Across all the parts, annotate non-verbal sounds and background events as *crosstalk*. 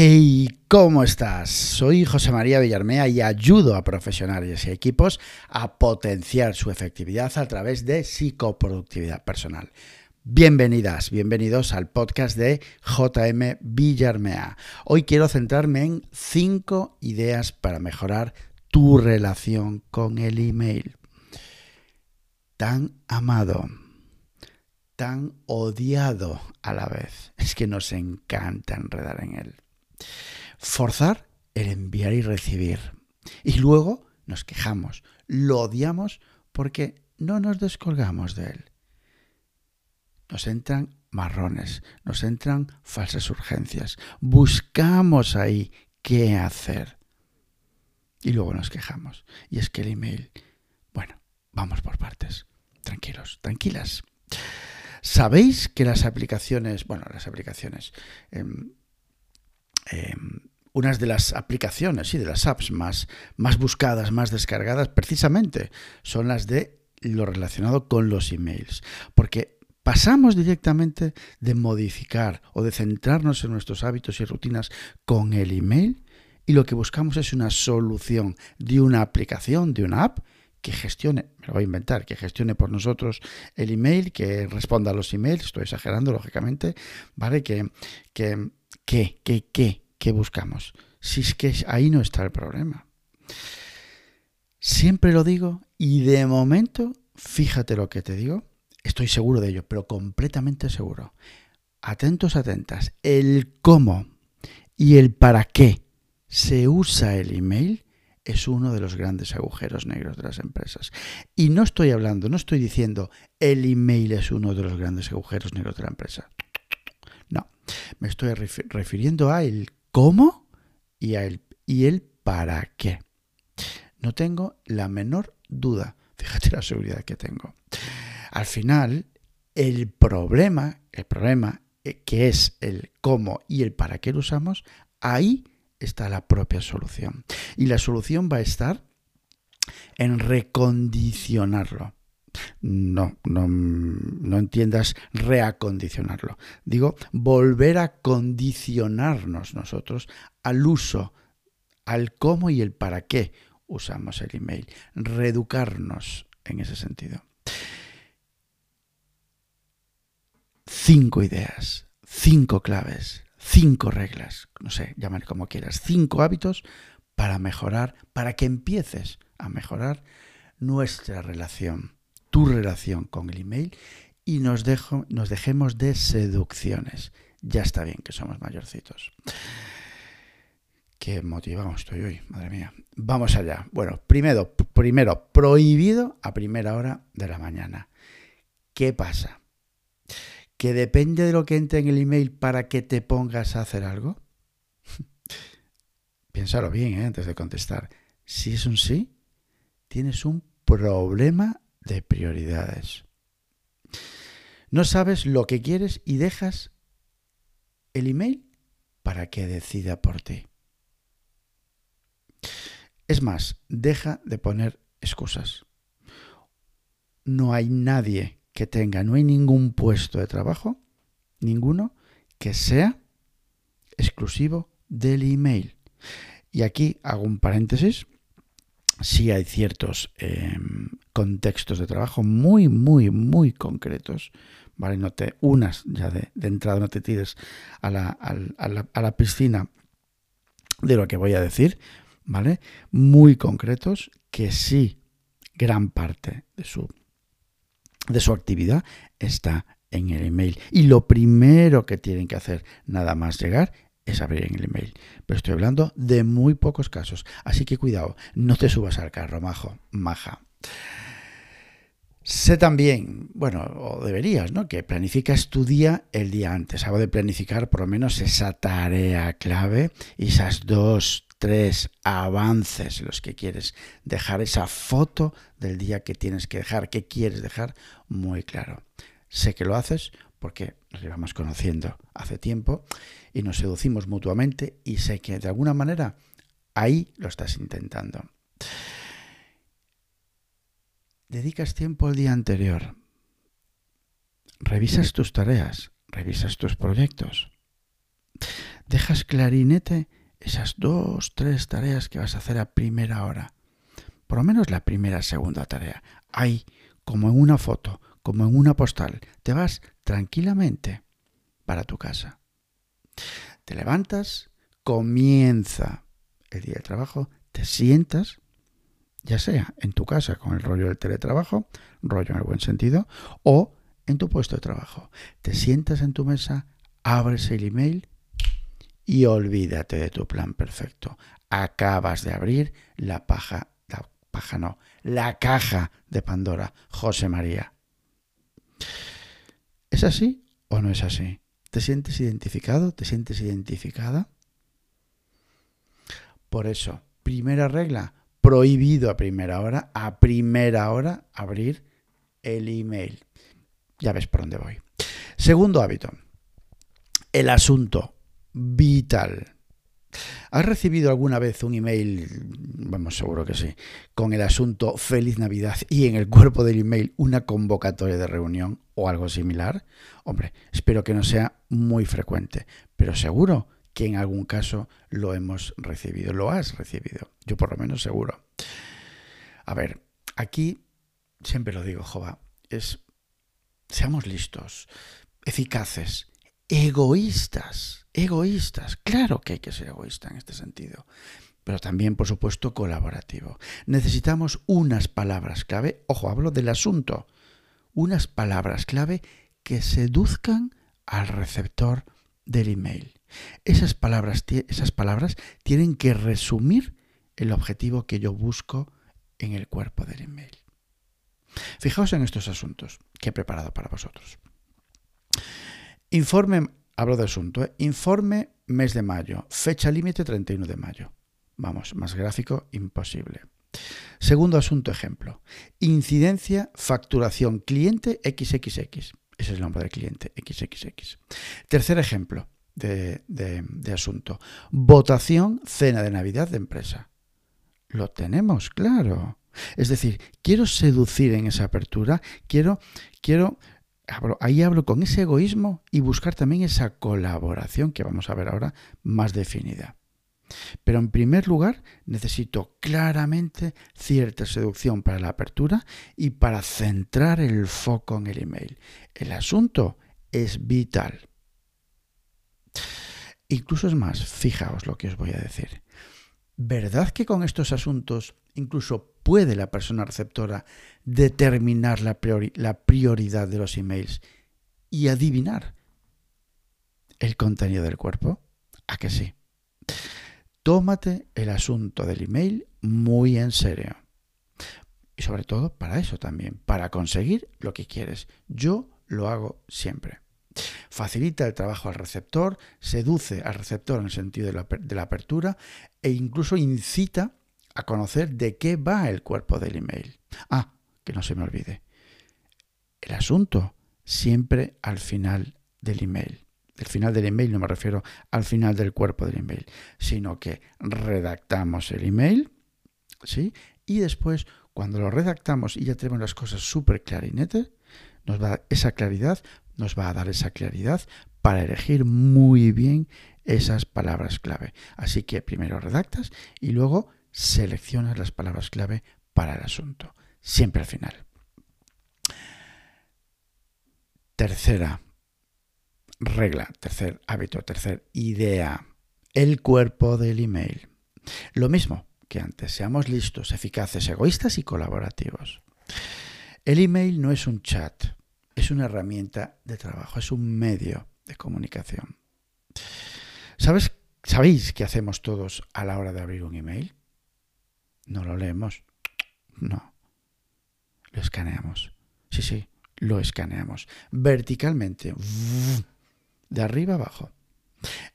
Hey, ¿cómo estás? Soy José María Villarmea y ayudo a profesionales y equipos a potenciar su efectividad a través de psicoproductividad personal. Bienvenidas, bienvenidos al podcast de JM Villarmea. Hoy quiero centrarme en cinco ideas para mejorar tu relación con el email. Tan amado, tan odiado a la vez. Es que nos encanta enredar en él. Forzar el enviar y recibir. Y luego nos quejamos, lo odiamos porque no nos descolgamos de él. Nos entran marrones, nos entran falsas urgencias. Buscamos ahí qué hacer. Y luego nos quejamos. Y es que el email, bueno, vamos por partes. Tranquilos, tranquilas. ¿Sabéis que las aplicaciones, bueno, las aplicaciones, em, Em, unas de las aplicaciones y de las apps más, más buscadas, más descargadas, precisamente son las de lo relacionado con los emails. Porque pasamos directamente de modificar o de centrarnos en nuestros hábitos y rutinas con el email y lo que buscamos es una solución de una aplicación, de una app que gestione, me lo voy a inventar, que gestione por nosotros el email, que responda a los emails, estoy exagerando lógicamente, ¿vale? Que, que ¿Qué? ¿Qué? ¿Qué? ¿Qué buscamos? Si es que ahí no está el problema. Siempre lo digo y de momento, fíjate lo que te digo, estoy seguro de ello, pero completamente seguro. Atentos, atentas, el cómo y el para qué se usa el email es uno de los grandes agujeros negros de las empresas. Y no estoy hablando, no estoy diciendo el email es uno de los grandes agujeros negros de la empresa. Me estoy refiriendo a el cómo y, a el, y el para qué. No tengo la menor duda. Fíjate la seguridad que tengo. Al final, el problema, el problema eh, que es el cómo y el para qué lo usamos, ahí está la propia solución. Y la solución va a estar en recondicionarlo. No, no, no entiendas reacondicionarlo. Digo, volver a condicionarnos nosotros al uso, al cómo y el para qué usamos el email. Reeducarnos en ese sentido. Cinco ideas, cinco claves, cinco reglas, no sé, llámale como quieras, cinco hábitos para mejorar, para que empieces a mejorar nuestra relación tu relación con el email y nos, dejo, nos dejemos de seducciones. Ya está bien que somos mayorcitos. Qué motivado estoy hoy, madre mía. Vamos allá. Bueno, primero, primero, prohibido a primera hora de la mañana. ¿Qué pasa? ¿Que depende de lo que entre en el email para que te pongas a hacer algo? *laughs* Piénsalo bien ¿eh? antes de contestar. Si es un sí, tienes un problema de prioridades. No sabes lo que quieres y dejas el email para que decida por ti. Es más, deja de poner excusas. No hay nadie que tenga, no hay ningún puesto de trabajo, ninguno, que sea exclusivo del email. Y aquí hago un paréntesis sí hay ciertos em, contextos de trabajo muy, muy, muy concretos. ¿vale? No te unas ya de, entrada, no te tires a la, a, la, piscina de lo que voy a decir, ¿vale? Muy concretos que sí, gran parte de su, de su actividad está en el email. Y lo primero que tienen que hacer nada más llegar es abrir en el email. Pero estoy hablando de muy pocos casos. Así que cuidado, no te subas al carro, majo, maja. Sé también, bueno, o deberías, ¿no? Que planificas tu día el día antes. Hago de planificar por lo menos esa tarea clave y esas dos, tres avances los que quieres dejar, esa foto del día que tienes que dejar, que quieres dejar, muy claro. Sé que lo haces porque nos llevamos conociendo hace tiempo y nos seducimos mutuamente y sé que de alguna manera ahí lo estás intentando. Dedicas tiempo el día anterior. Revisas tus tareas, revisas tus proyectos. Dejas clarinete esas dos, tres tareas que vas a hacer a primera hora. Por lo menos la primera, segunda tarea. Ahí, como en una foto, como en una postal, te vas tranquilamente para tu casa. Te levantas, comienza el día de trabajo, te sientas, ya sea en tu casa con el rollo del teletrabajo, rollo en el buen sentido, o en tu puesto de trabajo. Te sientas en tu mesa, abres el email y olvídate de tu plan perfecto. Acabas de abrir la paja, la paja no, la caja de Pandora, José María. ¿Es así o no es así? ¿Te sientes identificado? ¿Te sientes identificada? Por eso, primera regla, prohibido a primera hora, a primera hora abrir el email. Ya ves por dónde voy. Segundo hábito, el asunto vital. ¿Has recibido alguna vez un email, vamos, seguro que sí, con el asunto Feliz Navidad y en el cuerpo del email una convocatoria de reunión o algo similar? Hombre, espero que no sea muy frecuente, pero seguro que en algún caso lo hemos recibido, lo has recibido, yo por lo menos seguro. A ver, aquí siempre lo digo, Jova, es seamos listos, eficaces, egoístas, egoístas. Claro que hay que ser egoísta en este sentido, pero también, por supuesto, colaborativo. Necesitamos unas palabras clave, ojo, hablo del asunto, unas palabras clave que seduzcan al receptor del email. Esas palabras, esas palabras tienen que resumir el objetivo que yo busco en el cuerpo del email. Fijaos en estos asuntos que he preparado para vosotros. Informe, hablo de asunto, ¿eh? informe mes de mayo, fecha límite 31 de mayo. Vamos, más gráfico imposible. Segundo asunto ejemplo. Incidencia, facturación, cliente XXX. Ese es el nombre del cliente, XXX. Tercer ejemplo de, de asunto. Votación, cena de Navidad de empresa. Lo tenemos, claro. Es decir, quiero seducir en esa apertura, quiero, quiero, ahí hablo con ese egoísmo y buscar también esa colaboración que vamos a ver ahora más definida. Pero en primer lugar, necesito claramente cierta seducción para la apertura y para centrar el foco en el email. El asunto es vital. Incluso es más, fijaos lo que os voy a decir. ¿Verdad que con estos asuntos incluso puede la persona receptora determinar la, prioridad de los emails y adivinar el contenido del cuerpo? ¿A que sí? Tómate el asunto del email muy en serio. Y sobre todo para eso también, para conseguir lo que quieres. Yo lo hago siempre facilita el trabajo al receptor, seduce al receptor en el sentido de la, apertura e incluso incita a conocer de qué va el cuerpo del email. Ah, que no se me olvide. El asunto siempre al final del email. El final del email no me refiero al final del cuerpo del email, sino que redactamos el email, ¿sí? Y después, cuando lo redactamos y ya tenemos las cosas súper clarinetes, esa claridad nos va a dar esa claridad para elegir muy bien esas palabras clave. Así que primero redactas y luego seleccionas las palabras clave para el asunto. Siempre al final. Tercera regla, tercer hábito, tercer idea. El cuerpo del email. Lo mismo que antes, seamos listos, eficaces, egoístas y colaborativos. El email no es un chat, es una herramienta de trabajo, es un medio de comunicación. ¿Sabes, ¿Sabéis qué hacemos todos a la hora de abrir un email? No lo leemos. No. Lo escaneamos. Sí, sí, lo escaneamos. Verticalmente. De arriba abajo.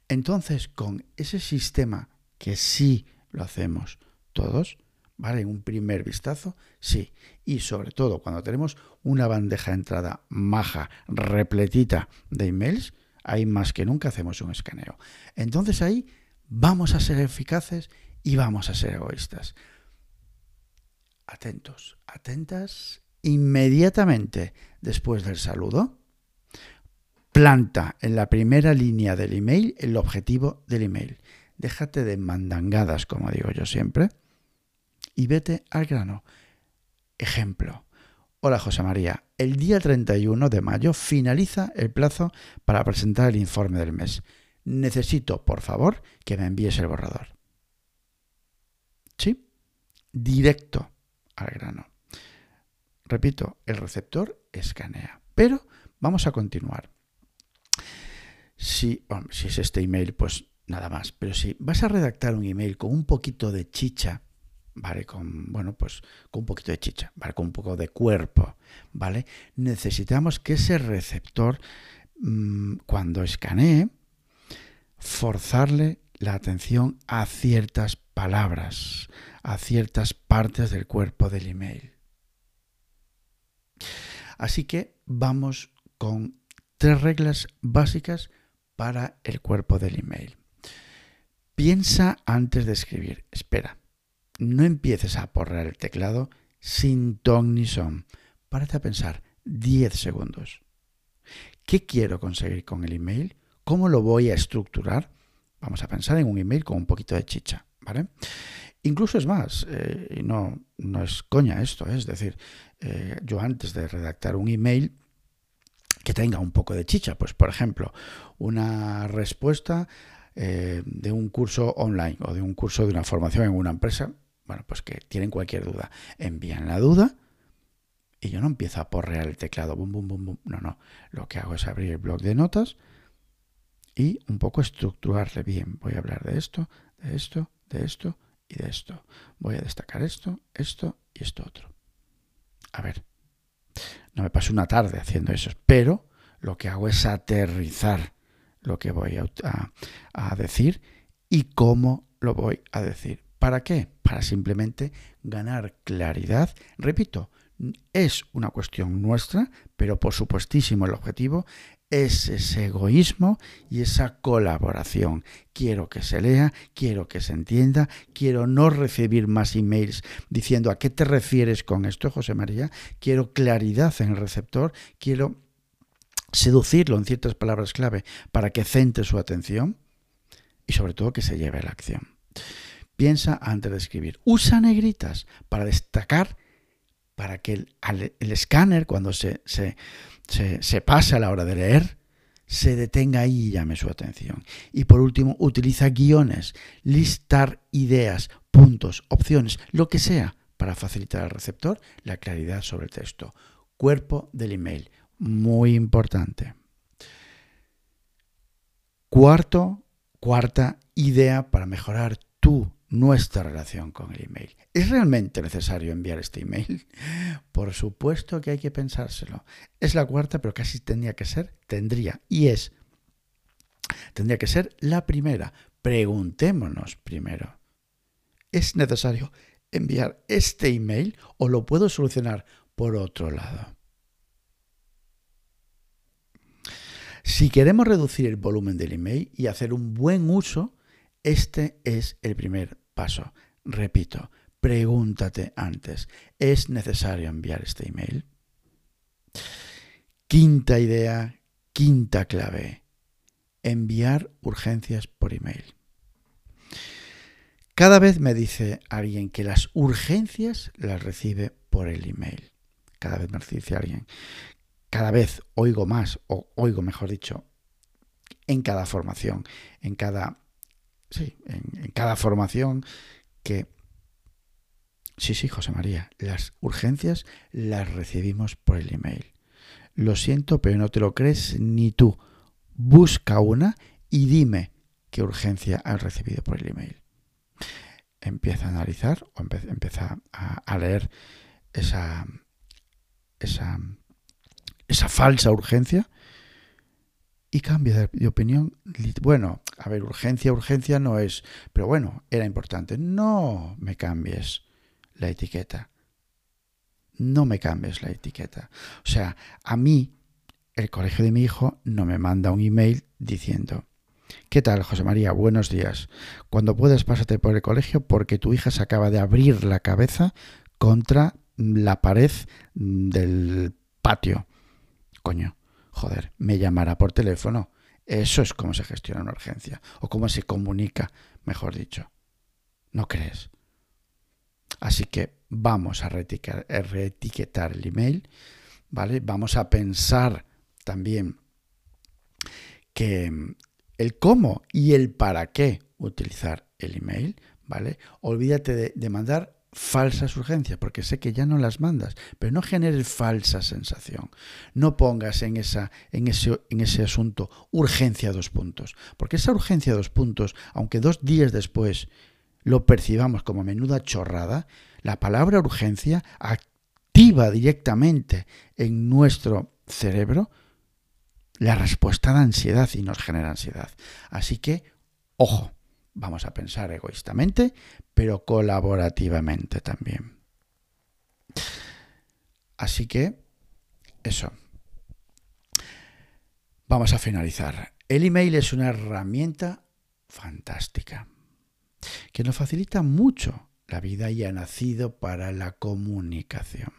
Entonces, con ese sistema que sí lo hacemos todos, ¿vale? En un primer vistazo, sí. Y sobre todo cuando tenemos una bandeja de entrada maja, repletita de emails, ahí más que nunca hacemos un escaneo. Entonces ahí vamos a ser eficaces y vamos a ser egoístas. Atentos, atentas inmediatamente después del saludo. Planta en la primera línea del email el objetivo del email. Déjate de mandangadas, como digo yo siempre, y vete al grano. Ejemplo. Hola José María, el día 31 de mayo finaliza el plazo para presentar el informe del mes. Necesito, por favor, que me envíes el borrador. ¿Sí? Directo al grano. Repito, el receptor escanea. Pero vamos a continuar. Si, si es este email, pues nada más. Pero si vas a redactar un email con un poquito de chicha, ¿vale? Con, bueno, pues con un poquito de chicha. Con un poco de cuerpo, ¿vale? Necesitamos que ese receptor, mm, cuando escanee, forzarle la atención a ciertas palabras, a ciertas partes del cuerpo del email. Así que vamos con tres reglas básicas para el cuerpo del email. Piensa antes de escribir. Espera. No empieces a porrar el teclado sin ton ni son. Párate a pensar 10 segundos. ¿Qué quiero conseguir con el email? ¿Cómo lo voy a estructurar? Vamos a pensar en un email con un poquito de chicha, ¿vale? Incluso es más, eh, y no, no es coña esto, ¿eh? es decir, eh, yo antes de redactar un email que tenga un poco de chicha, pues por ejemplo, una respuesta de un curso online o de un curso de una formación en una empresa, bueno, pues que tienen cualquier duda, envían la duda y yo no empiezo a porrear el teclado, bum, bum, bum, bum, no, no, lo que hago es abrir el blog de notas y un poco estructurarle bien, voy a hablar de esto, de esto, de esto y de esto. Voy a destacar esto, esto y esto otro. A ver, no me paso una tarde haciendo eso, pero lo que hago es aterrizar lo que voy a, decir y cómo lo voy a decir. ¿Para qué? Para simplemente ganar claridad. Repito, es una cuestión nuestra, pero por supuestísimo el objetivo es ese egoísmo y esa colaboración. Quiero que se lea, quiero que se entienda, quiero no recibir más emails diciendo a qué te refieres con esto, José María, quiero claridad en el receptor, quiero seducirlo en ciertas palabras clave para que centre su atención y sobre todo que se lleve a la acción. Piensa antes de escribir. Usa negritas para destacar, para que el, el escáner cuando se, se se, pasa a la hora de leer, se detenga ahí y llame su atención. Y por último, utiliza guiones, listar ideas, puntos, opciones, lo que sea, para facilitar al receptor la claridad sobre el texto. Cuerpo del email, muy importante. Cuarto, cuarta idea para mejorar tu nuestra relación con el email. ¿Es realmente necesario enviar este email? *laughs* Por supuesto que hay que pensárselo. Es la cuarta, pero casi tendría que ser, tendría, y es, tendría que ser la primera. Preguntémonos primero. ¿Es necesario enviar este email o lo puedo solucionar por otro lado? Si queremos reducir el volumen del email y hacer un buen uso, este es el primer paso. Repito, pregúntate antes, ¿es necesario enviar este email? Quinta idea, quinta clave, enviar urgencias por email. Cada vez me dice alguien que las urgencias las recibe por el email. Cada vez me dice alguien. Cada vez oigo más, o oigo mejor dicho, en cada formación, en cada sí, en, cada formación que Sí, sí, José María, las urgencias las recibimos por el email. Lo siento, pero no te lo crees ni tú. Busca una y dime qué urgencia has recibido por el email. Empieza a analizar o empieza a, leer esa, esa, esa falsa urgencia y cambia de, opinión. Bueno, a ver, urgencia, urgencia no es, pero bueno, era importante. No me cambies la etiqueta. No me cambies la etiqueta. O sea, a mí, el colegio de mi hijo no me manda un email diciendo, ¿qué tal, José María? Buenos días. Cuando puedas, pásate por el colegio porque tu hija se acaba de abrir la cabeza contra la pared del patio. Coño joder, me llamará por teléfono. Eso es cómo se gestiona una urgencia o cómo se comunica, mejor dicho. ¿No crees? Así que vamos a reetiquetar el email, ¿vale? Vamos a pensar también que el cómo y el para qué utilizar el email, ¿vale? Olvídate de, mandar falsas urgencias, porque sé que ya no las mandas, pero no generes falsa sensación. No pongas en, esa, en, ese, en ese asunto urgencia dos puntos, porque esa urgencia dos puntos, aunque dos días después lo percibamos como menuda chorrada, la palabra urgencia activa directamente en nuestro cerebro la respuesta de ansiedad y nos genera ansiedad. Así que, ojo, vamos a pensar egoístamente, pero colaborativamente también. Así que, eso. Vamos a finalizar. El email es una herramienta fantástica que nos facilita mucho la vida y ha nacido para la comunicación.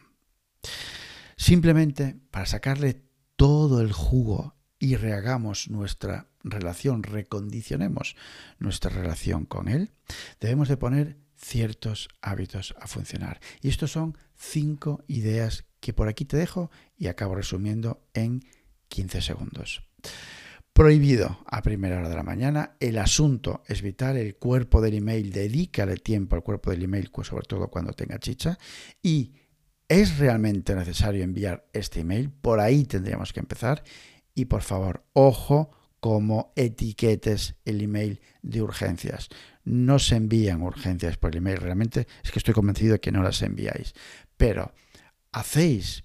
Simplemente para sacarle todo el jugo y rehagamos nuestra relación, recondicionemos nuestra relación con él, debemos de poner ciertos hábitos a funcionar. Y estos son cinco ideas que por aquí te dejo y acabo resumiendo en 15 segundos. Prohibido a primera hora de la mañana. El asunto es vital. El cuerpo del email, dedícale tiempo al cuerpo del email, sobre todo cuando tenga chicha. Y es realmente necesario enviar este email. Por ahí tendríamos que empezar. Y por favor, ojo como etiquetes el email de urgencias. No se envían urgencias por el email. Realmente es que estoy convencido de que no las enviáis. Pero hacéis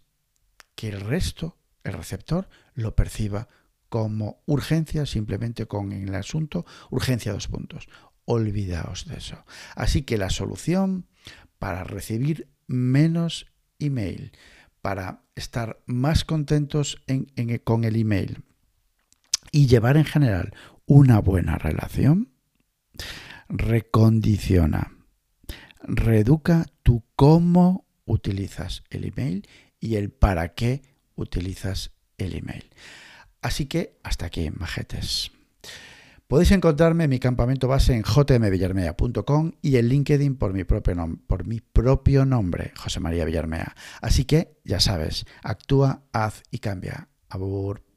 que el resto, el receptor, lo perciba como urgencia, simplemente con el asunto urgencia dos puntos. Olvidaos de eso. Así que la solución para recibir menos email, para estar más contentos con el email y llevar en general una buena relación, recondiciona, reeduca tu cómo utilizas el email y el para qué utilizas el email. Así que hasta aquí, majetes. Podéis encontrarme en mi campamento base en jmvillarmea.com y en LinkedIn por mi, propio por mi propio nombre, José María Villarmea. Así que, ya sabes, actúa, haz y cambia. Abur.